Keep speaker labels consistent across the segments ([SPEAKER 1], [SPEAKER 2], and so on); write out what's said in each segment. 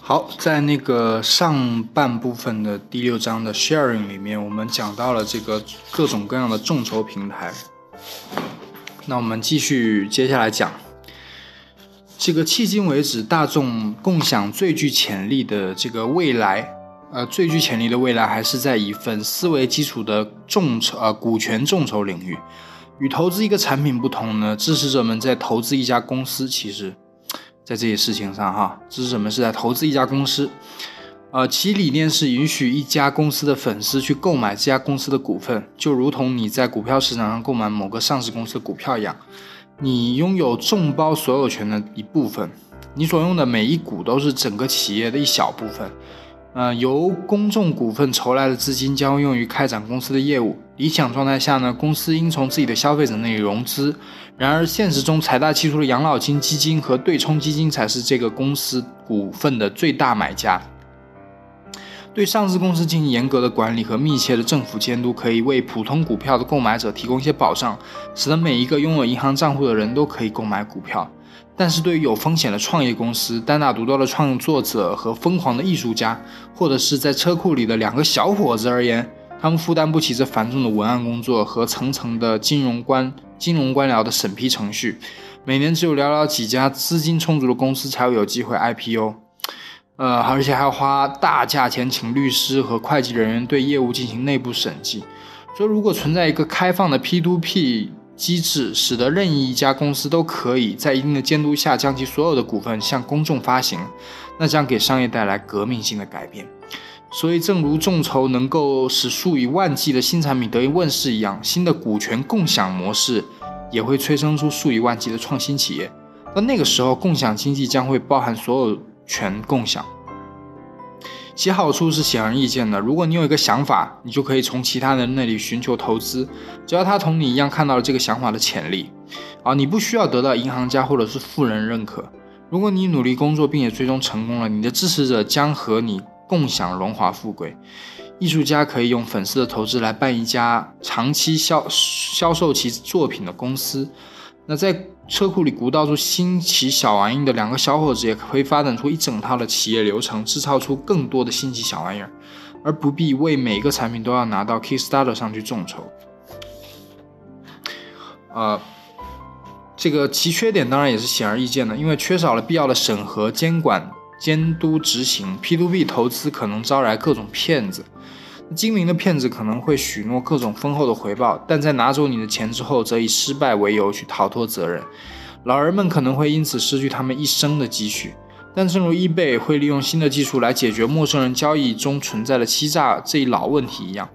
[SPEAKER 1] 好，在那个上半部分的第六章的 sharing 里面，我们讲到了这个各种各样的众筹平台。那我们继续接下来讲，这个迄今为止大众共享最具潜力的这个未来，呃，最具潜力的未来还是在以粉丝为基础的众筹，呃，股权众筹领域。与投资一个产品不同呢，支持者们在投资一家公司，其实。在这些事情上，哈，支持者们是在投资一家公司，呃，其理念是允许一家公司的粉丝去购买这家公司的股份，就如同你在股票市场上购买某个上市公司的股票一样，你拥有众包所有权的一部分，你所用的每一股都是整个企业的一小部分。呃，由公众股份筹来的资金将用于开展公司的业务。理想状态下呢，公司应从自己的消费者那里融资。然而，现实中财大气粗的养老金基金和对冲基金才是这个公司股份的最大买家。对上市公司进行严格的管理和密切的政府监督，可以为普通股票的购买者提供一些保障，使得每一个拥有银行账户的人都可以购买股票。但是对于有风险的创业公司、单打独斗的创作者和疯狂的艺术家，或者是在车库里的两个小伙子而言，他们负担不起这繁重的文案工作和层层的金融官、金融官僚的审批程序。每年只有寥寥几家资金充足的公司才会有机会 IPO，呃，而且还要花大价钱请律师和会计人员对业务进行内部审计。所以，如果存在一个开放的 P2P，机制使得任意一家公司都可以在一定的监督下将其所有的股份向公众发行，那将给商业带来革命性的改变。所以，正如众筹能够使数以万计的新产品得以问世一样，新的股权共享模式也会催生出数以万计的创新企业。到那个时候，共享经济将会包含所有权共享。其好处是显而易见的。如果你有一个想法，你就可以从其他人那里寻求投资，只要他同你一样看到了这个想法的潜力。啊，你不需要得到银行家或者是富人认可。如果你努力工作并且最终成功了，你的支持者将和你共享荣华富贵。艺术家可以用粉丝的投资来办一家长期销销售其作品的公司。那在车库里鼓捣出新奇小玩意的两个小伙子，也可以发展出一整套的企业流程，制造出更多的新奇小玩意儿，而不必为每个产品都要拿到 Kickstarter 上去众筹。呃，这个其缺点当然也是显而易见的，因为缺少了必要的审核、监管、监督、执行。P2P 投资可能招来各种骗子。精明的骗子可能会许诺各种丰厚的回报，但在拿走你的钱之后，则以失败为由去逃脱责任。老人们可能会因此失去他们一生的积蓄。但正如 eBay 会利用新的技术来解决陌生人交易中存在的欺诈这一老问题一样，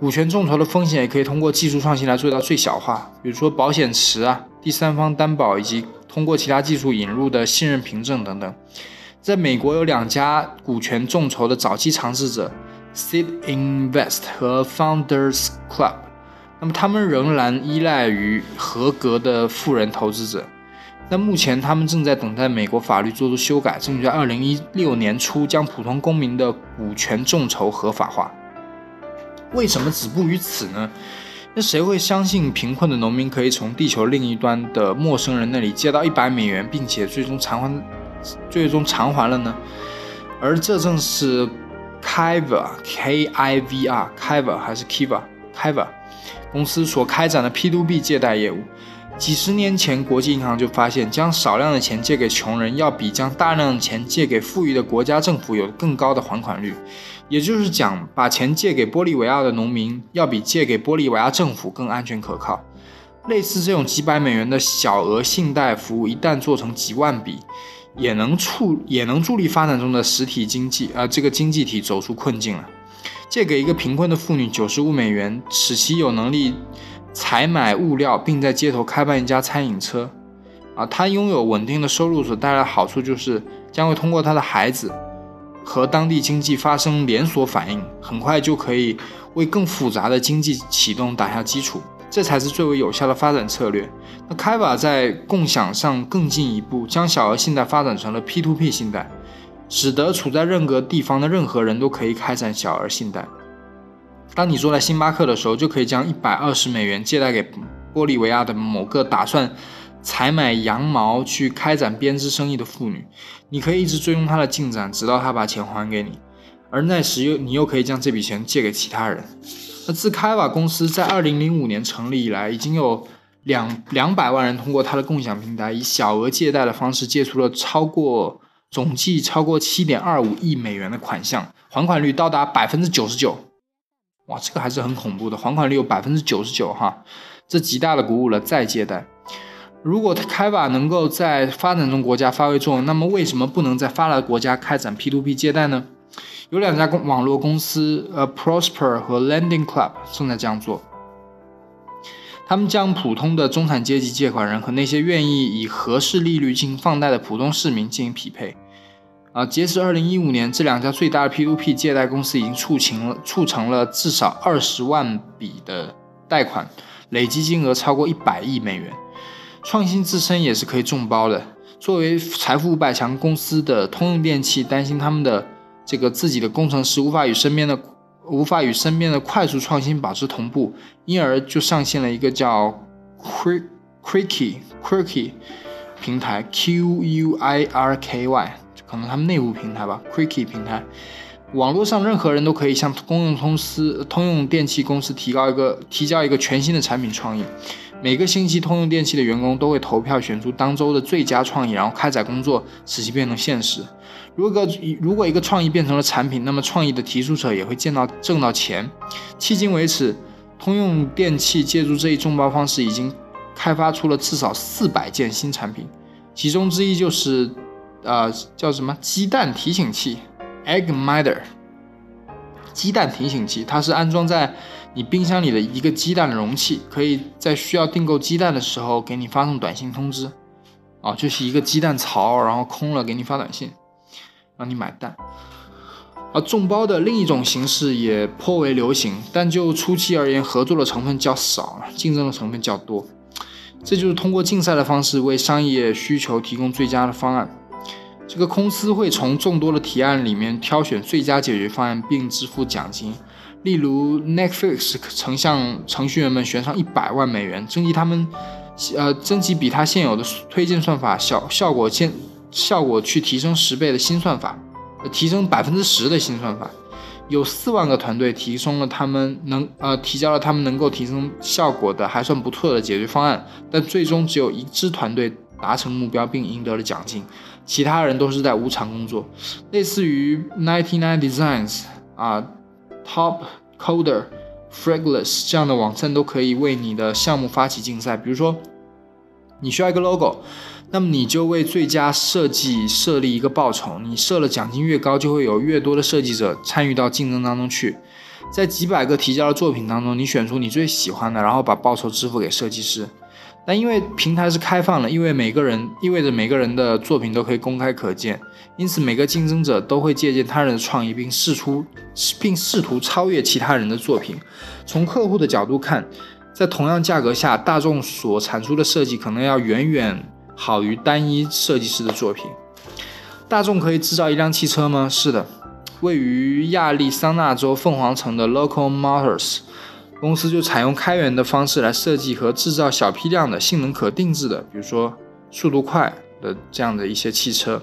[SPEAKER 1] 股权众筹的风险也可以通过技术创新来做到最小化。比如说保险池啊、第三方担保以及通过其他技术引入的信任凭证等等。在美国有两家股权众筹的早期尝试者。Seed Invest 和 Founders Club，那么他们仍然依赖于合格的富人投资者。但目前他们正在等待美国法律做出修改，争取在二零一六年初将普通公民的股权众筹合法化。为什么止步于此呢？那谁会相信贫困的农民可以从地球另一端的陌生人那里借到一百美元，并且最终偿还，最终偿还了呢？而这正是。Kiva K I V R Kiva 还是 Kiva Kiva 公司所开展的 P2P 借贷业务，几十年前，国际银行就发现，将少量的钱借给穷人，要比将大量的钱借给富裕的国家政府有更高的还款率。也就是讲，把钱借给玻利维亚的农民，要比借给玻利维亚政府更安全可靠。类似这种几百美元的小额信贷服务，一旦做成几万笔。也能促也能助力发展中的实体经济，啊，这个经济体走出困境了。借给一个贫困的妇女九十五美元，使其有能力采买物料，并在街头开办一家餐饮车。啊，她拥有稳定的收入所带来的好处就是，将会通过她的孩子和当地经济发生连锁反应，很快就可以为更复杂的经济启动打下基础。这才是最为有效的发展策略。那开瓦在共享上更进一步，将小额信贷发展成了 P2P 信贷，使得处在任何地方的任何人都可以开展小额信贷。当你坐在星巴克的时候，就可以将一百二十美元借贷给玻利维亚的某个打算采买羊毛去开展编织生意的妇女，你可以一直追踪她的进展，直到她把钱还给你，而那时又你又可以将这笔钱借给其他人。那自开瓦公司在二零零五年成立以来，已经有两两百万人通过它的共享平台，以小额借贷的方式借出了超过总计超过七点二五亿美元的款项，还款率高达百分之九十九。哇，这个还是很恐怖的，还款率有百分之九十九哈，这极大的鼓舞了再借贷。如果开瓦能够在发展中国家发挥作用，那么为什么不能在发达国家开展 P2P 借贷呢？有两家公网络公司，呃，Prosper 和 Lending Club 正在这样做。他们将普通的中产阶级借款人和那些愿意以合适利率进行放贷的普通市民进行匹配。啊，截至二零一五年，这两家最大的 P2P 借贷公司已经促成了促成了至少二十万笔的贷款，累计金额超过一百亿美元。创新自身也是可以众包的。作为财富五百强公司的通用电气，担心他们的这个自己的工程师无法与身边的无法与身边的快速创新保持同步，因而就上线了一个叫 Quirky Quirky 平台 Q U I R K Y，可能他们内部平台吧，Quirky 平台。网络上任何人都可以向公用公司通用电气公司提高一个提交一个全新的产品创意。每个星期，通用电气的员工都会投票选出当周的最佳创意，然后开展工作，使其变成现实。如果如果一个创意变成了产品，那么创意的提出者也会见到挣到钱。迄今为止，通用电气借助这一众包方式，已经开发出了至少四百件新产品，其中之一就是，呃，叫什么鸡蛋提醒器 （Egg Minder）。鸡蛋提醒器，它是安装在。你冰箱里的一个鸡蛋的容器，可以在需要订购鸡蛋的时候给你发送短信通知，啊，就是一个鸡蛋槽，然后空了给你发短信，让你买单。而众包的另一种形式也颇为流行，但就初期而言，合作的成分较少，竞争的成分较多。这就是通过竞赛的方式为商业需求提供最佳的方案。这个公司会从众多的提案里面挑选最佳解决方案，并支付奖金。例如，Netflix 曾向程序员们悬赏一百万美元，征集他们，呃，征集比它现有的推荐算法效效果现效果去提升十倍的新算法，提升百分之十的新算法。有四万个团队提升了他们能呃提交了他们能够提升效果的还算不错的解决方案，但最终只有一支团队达成目标并赢得了奖金，其他人都是在无偿工作，类似于 Ninety Nine Designs 啊。Top Coder、Fragless 这样的网站都可以为你的项目发起竞赛。比如说，你需要一个 logo，那么你就为最佳设计设立一个报酬。你设了奖金越高，就会有越多的设计者参与到竞争当中去。在几百个提交的作品当中，你选出你最喜欢的，然后把报酬支付给设计师。但因为平台是开放的，因为每个人意味着每个人的作品都可以公开可见，因此每个竞争者都会借鉴他人的创意，并试出并试图超越其他人的作品。从客户的角度看，在同样价格下，大众所产出的设计可能要远远好于单一设计师的作品。大众可以制造一辆汽车吗？是的，位于亚利桑那州凤凰城的 Local Motors。公司就采用开源的方式来设计和制造小批量的性能可定制的，比如说速度快的这样的一些汽车。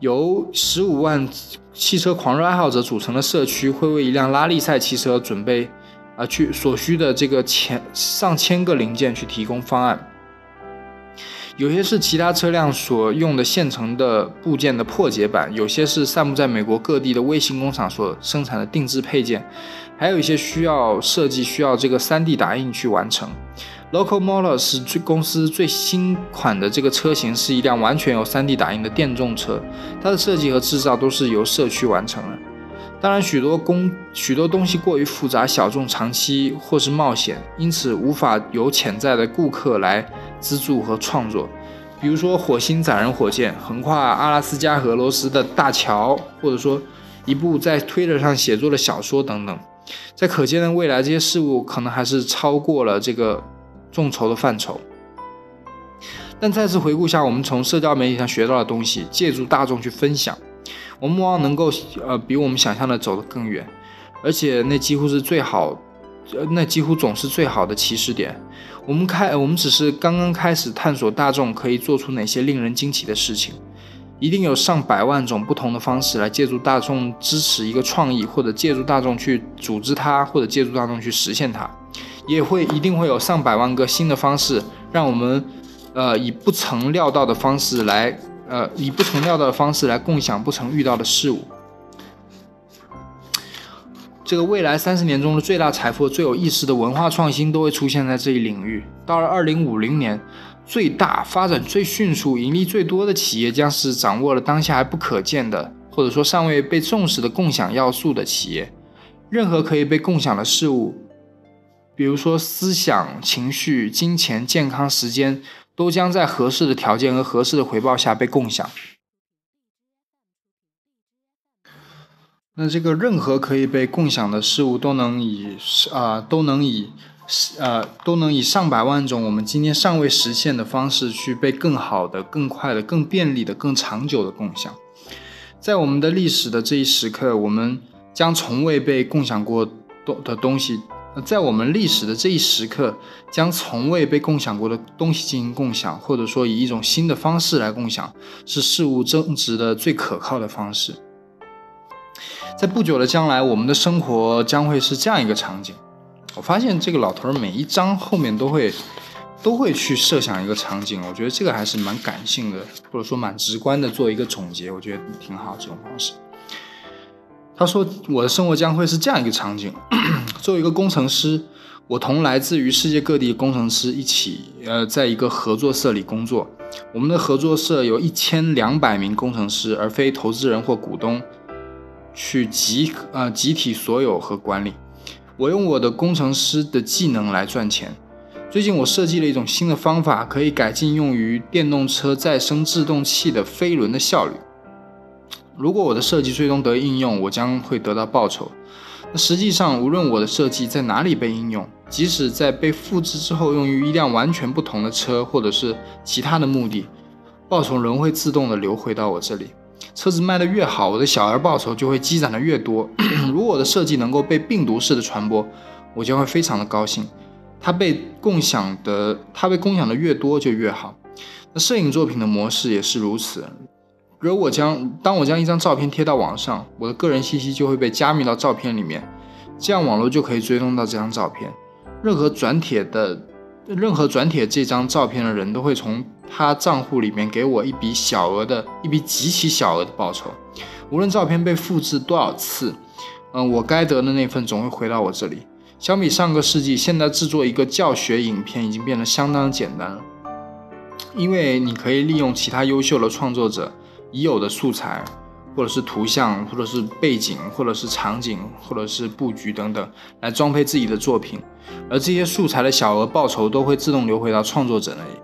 [SPEAKER 1] 由十五万汽车狂热爱好者组成的社区会为一辆拉力赛汽车准备啊去所需的这个千上千个零件去提供方案。有些是其他车辆所用的现成的部件的破解版，有些是散布在美国各地的微型工厂所生产的定制配件，还有一些需要设计需要这个 3D 打印去完成。Local Motor 是最公司最新款的这个车型，是一辆完全由 3D 打印的电动车，它的设计和制造都是由社区完成的。当然，许多工许多东西过于复杂、小众、长期或是冒险，因此无法由潜在的顾客来。资助和创作，比如说火星载人火箭横跨阿拉斯加和俄罗斯的大桥，或者说一部在推特上写作的小说等等，在可见的未来，这些事物可能还是超过了这个众筹的范畴。但再次回顾一下我们从社交媒体上学到的东西，借助大众去分享，我们往往能够呃比我们想象的走得更远，而且那几乎是最好。呃，那几乎总是最好的起始点。我们开，我们只是刚刚开始探索大众可以做出哪些令人惊奇的事情。一定有上百万种不同的方式来借助大众支持一个创意，或者借助大众去组织它，或者借助大众去实现它。也会一定会有上百万个新的方式，让我们，呃，以不曾料到的方式来，呃，以不曾料到的方式来共享不曾遇到的事物。这个未来三十年中的最大财富、最有意识的文化创新都会出现在这一领域。到了二零五零年，最大、发展最迅速、盈利最多的企业将是掌握了当下还不可见的，或者说尚未被重视的共享要素的企业。任何可以被共享的事物，比如说思想、情绪、金钱、健康、时间，都将在合适的条件和合适的回报下被共享。那这个任何可以被共享的事物都能以啊都能以呃都能以上百万种我们今天尚未实现的方式去被更好的、更快的、更便利的、更长久的共享。在我们的历史的这一时刻，我们将从未被共享过东的东西，在我们历史的这一时刻，将从未被共享过的东西进行共享，或者说以一种新的方式来共享，是事物增值的最可靠的方式。在不久的将来，我们的生活将会是这样一个场景。我发现这个老头儿每一章后面都会都会去设想一个场景，我觉得这个还是蛮感性的，或者说蛮直观的做一个总结，我觉得挺好这种方式。他说：“我的生活将会是这样一个场景。作为一个工程师，我同来自于世界各地的工程师一起，呃，在一个合作社里工作。我们的合作社有一千两百名工程师，而非投资人或股东。”去集呃集体所有和管理，我用我的工程师的技能来赚钱。最近我设计了一种新的方法，可以改进用于电动车再生制动器的飞轮的效率。如果我的设计最终得应用，我将会得到报酬。那实际上，无论我的设计在哪里被应用，即使在被复制之后用于一辆完全不同的车或者是其他的目的，报酬仍会自动的流回到我这里。车子卖得越好，我的小额报酬就会积攒的越多。如果我的设计能够被病毒式的传播，我将会非常的高兴。它被共享的，它被共享的越多就越好。那摄影作品的模式也是如此。如果将当我将一张照片贴到网上，我的个人信息就会被加密到照片里面，这样网络就可以追踪到这张照片。任何转帖的，任何转帖这张照片的人都会从。他账户里面给我一笔小额的一笔极其小额的报酬，无论照片被复制多少次，嗯，我该得的那份总会回到我这里。相比上个世纪，现在制作一个教学影片已经变得相当简单了，因为你可以利用其他优秀的创作者已有的素材，或者是图像，或者是背景，或者是场景，或者是布局等等，来装配自己的作品，而这些素材的小额报酬都会自动流回到创作者那里。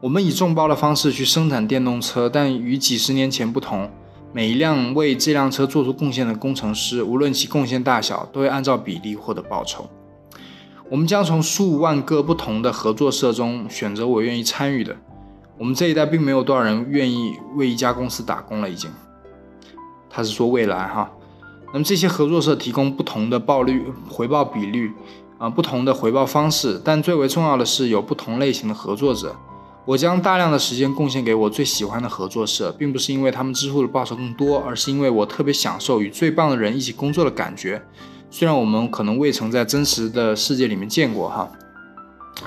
[SPEAKER 1] 我们以众包的方式去生产电动车，但与几十年前不同，每一辆为这辆车做出贡献的工程师，无论其贡献大小，都会按照比例获得报酬。我们将从数万个不同的合作社中选择我愿意参与的。我们这一代并没有多少人愿意为一家公司打工了，已经。他是说未来哈。那么这些合作社提供不同的报率、回报比率，啊，不同的回报方式，但最为重要的是有不同类型的合作者。我将大量的时间贡献给我最喜欢的合作社，并不是因为他们支付的报酬更多，而是因为我特别享受与最棒的人一起工作的感觉。虽然我们可能未曾在真实的世界里面见过哈，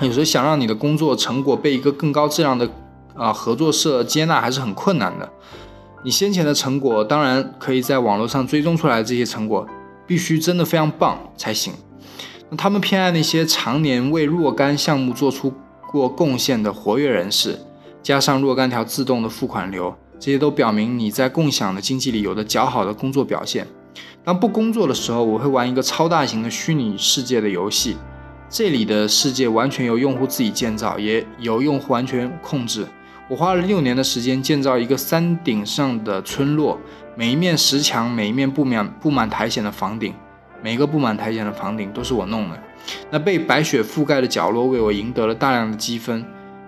[SPEAKER 1] 有时候想让你的工作成果被一个更高质量的啊合作社接纳还是很困难的。你先前的成果当然可以在网络上追踪出来，这些成果必须真的非常棒才行。那他们偏爱那些常年为若干项目做出。过贡献的活跃人士，加上若干条自动的付款流，这些都表明你在共享的经济里有着较好的工作表现。当不工作的时候，我会玩一个超大型的虚拟世界的游戏，这里的世界完全由用户自己建造，也由用户完全控制。我花了六年的时间建造一个山顶上的村落，每一面石墙，每一面布满布满苔藓的房顶，每个布满苔藓的房顶都是我弄的。那被白雪覆盖的角落为我赢得了大量的积分，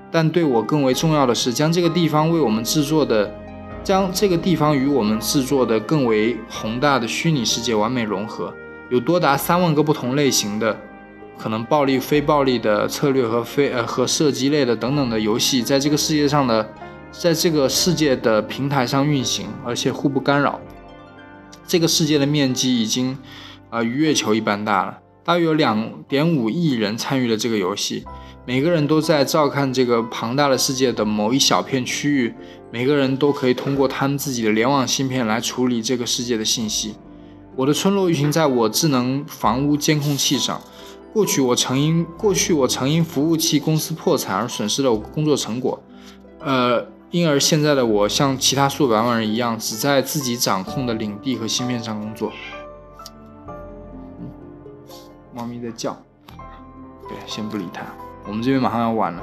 [SPEAKER 1] 但对我更为重要的是，将这个地方为我们制作的，将这个地方与我们制作的更为宏大的虚拟世界完美融合。有多达三万个不同类型的可能暴力、非暴力的策略和非呃和射击类的等等的游戏，在这个世界上的，在这个世界的平台上运行，而且互不干扰。这个世界的面积已经，呃，与月球一般大了，大约有两点五亿人参与了这个游戏，每个人都在照看这个庞大的世界的某一小片区域，每个人都可以通过他们自己的联网芯片来处理这个世界的信息。我的村落运行在我智能房屋监控器上。过去我曾因过去我曾因服务器公司破产而损失了工作成果，呃，因而现在的我像其他数百万人一样，只在自己掌控的领地和芯片上工作。猫咪在叫，对，先不理它。我们这边马上要完了。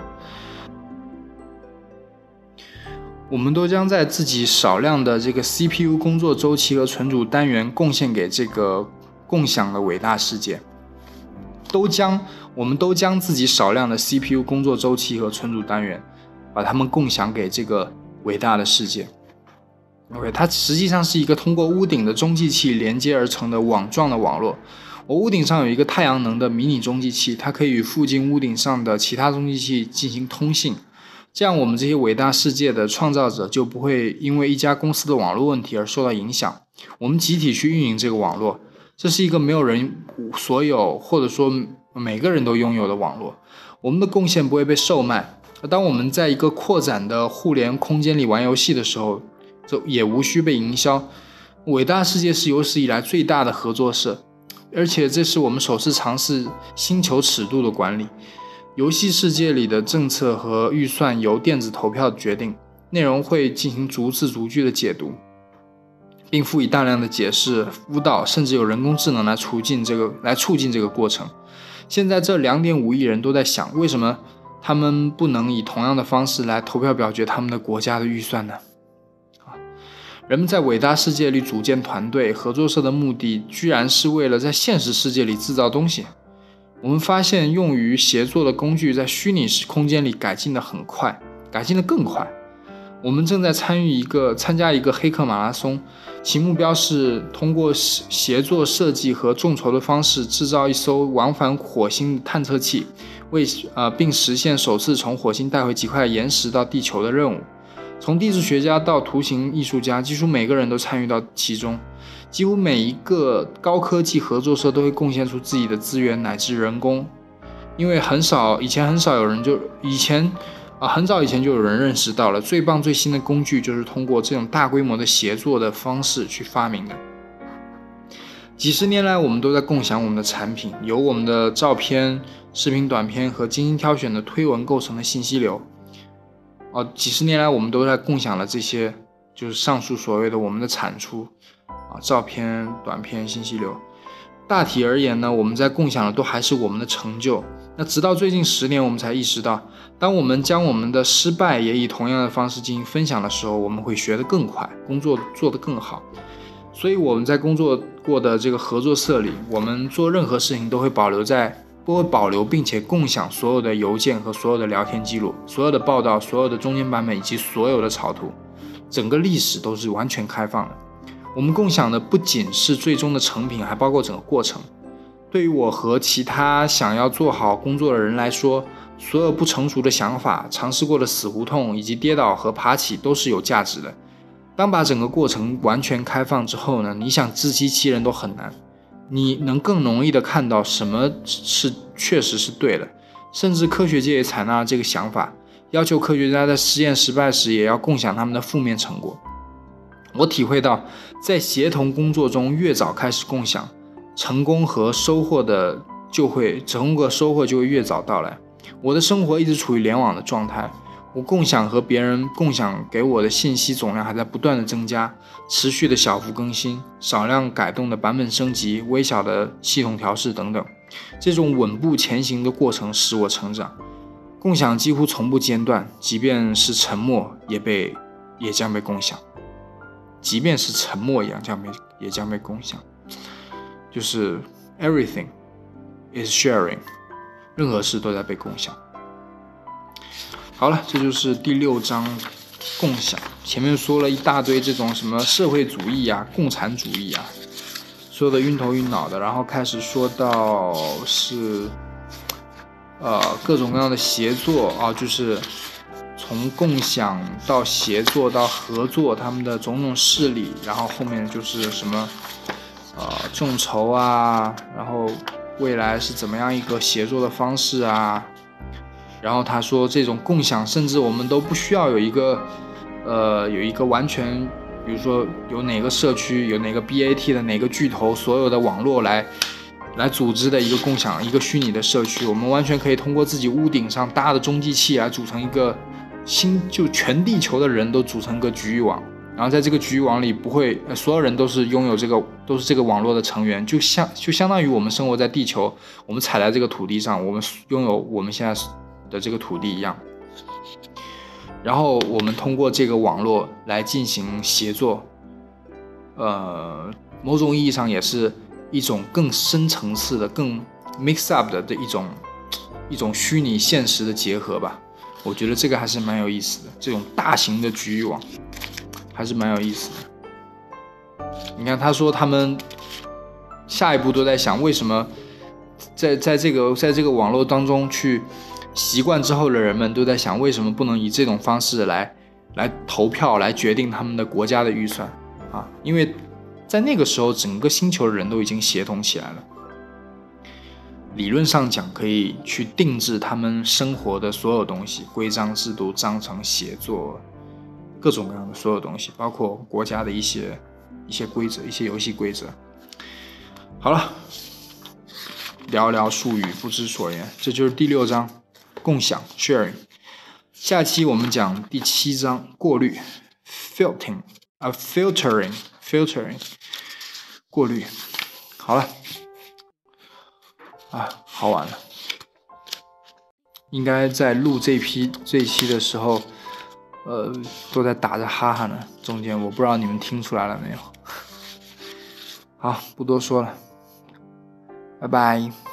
[SPEAKER 1] 我们都将在自己少量的这个 CPU 工作周期和存储单元贡献给这个共享的伟大世界。都将，我们都将自己少量的 CPU 工作周期和存储单元，把它们共享给这个伟大的世界。OK，它实际上是一个通过屋顶的中继器连接而成的网状的网络。我屋顶上有一个太阳能的迷你中继器，它可以与附近屋顶上的其他中继器进行通信。这样，我们这些伟大世界的创造者就不会因为一家公司的网络问题而受到影响。我们集体去运营这个网络，这是一个没有人所有或者说每个人都拥有的网络。我们的贡献不会被售卖。当我们在一个扩展的互联空间里玩游戏的时候，就也无需被营销。伟大世界是有史以来最大的合作社，而且这是我们首次尝试星球尺度的管理。游戏世界里的政策和预算由电子投票决定，内容会进行逐字逐句的解读，并赋予大量的解释、辅导，甚至有人工智能来促进这个来促进这个过程。现在这两点五亿人都在想，为什么他们不能以同样的方式来投票表决他们的国家的预算呢？啊，人们在伟大世界里组建团队合作社的目的，居然是为了在现实世界里制造东西。我们发现，用于协作的工具在虚拟空间里改进的很快，改进的更快。我们正在参与一个参加一个黑客马拉松，其目标是通过协作设计和众筹的方式制造一艘往返火星探测器，为呃并实现首次从火星带回几块岩石到地球的任务。从地质学家到图形艺术家，几乎每个人都参与到其中。几乎每一个高科技合作社都会贡献出自己的资源乃至人工，因为很少以前很少有人就以前啊很早以前就有人认识到了最棒最新的工具就是通过这种大规模的协作的方式去发明的。几十年来，我们都在共享我们的产品，由我们的照片、视频短片和精心挑选的推文构成的信息流。哦，几十年来，我们都在共享了这些，就是上述所谓的我们的产出。啊，照片、短片、信息流，大体而言呢，我们在共享的都还是我们的成就。那直到最近十年，我们才意识到，当我们将我们的失败也以同样的方式进行分享的时候，我们会学得更快，工作做得更好。所以我们在工作过的这个合作社里，我们做任何事情都会保留在，都会保留并且共享所有的邮件和所有的聊天记录，所有的报道、所有的中间版本以及所有的草图，整个历史都是完全开放的。我们共享的不仅是最终的成品，还包括整个过程。对于我和其他想要做好工作的人来说，所有不成熟的想法、尝试过的死胡同以及跌倒和爬起都是有价值的。当把整个过程完全开放之后呢？你想自欺欺人都很难。你能更容易的看到什么是确实是对的，甚至科学界也采纳了这个想法，要求科学家在实验失败时也要共享他们的负面成果。我体会到，在协同工作中，越早开始共享，成功和收获的就会成功和收获就会越早到来。我的生活一直处于联网的状态，我共享和别人共享给我的信息总量还在不断的增加，持续的小幅更新、少量改动的版本升级、微小的系统调试等等，这种稳步前行的过程使我成长。共享几乎从不间断，即便是沉默也被也将被共享。即便是沉默一样将被也将被共享，就是 everything is sharing，任何事都在被共享。好了，这就是第六章共享。前面说了一大堆这种什么社会主义啊、共产主义啊，说的晕头晕脑的，然后开始说到是呃各种各样的协作啊，就是从共享到协作到合作，他们的种种事例，然后后面就是什么呃众筹啊，然后未来是怎么样一个协作的方式啊，然后他说这种共享，甚至我们都不需要有一个呃有一个完全。比如说有哪个社区有哪个 BAT 的哪个巨头所有的网络来来组织的一个共享一个虚拟的社区，我们完全可以通过自己屋顶上搭的中继器来组成一个新就全地球的人都组成个局域网，然后在这个局域网里不会所有人都是拥有这个都是这个网络的成员，就像就相当于我们生活在地球，我们踩在这个土地上，我们拥有我们现在的这个土地一样。然后我们通过这个网络来进行协作，呃，某种意义上也是一种更深层次的、更 mix up 的的一种一种虚拟现实的结合吧。我觉得这个还是蛮有意思的，这种大型的局域网还是蛮有意思的。你看，他说他们下一步都在想，为什么在在这个在这个网络当中去。习惯之后的人们都在想，为什么不能以这种方式来来投票来决定他们的国家的预算啊？因为在那个时候，整个星球的人都已经协同起来了。理论上讲，可以去定制他们生活的所有东西，规章制度、章程、协作，各种各样的所有东西，包括国家的一些一些规则、一些游戏规则。好了，寥寥数语，不知所言。这就是第六章。共享 sharing，下期我们讲第七章过滤 filtering 啊 filtering filtering 过滤，好了啊好晚了，应该在录这批这期的时候，呃都在打着哈哈呢，中间我不知道你们听出来了没有，好不多说了，拜拜。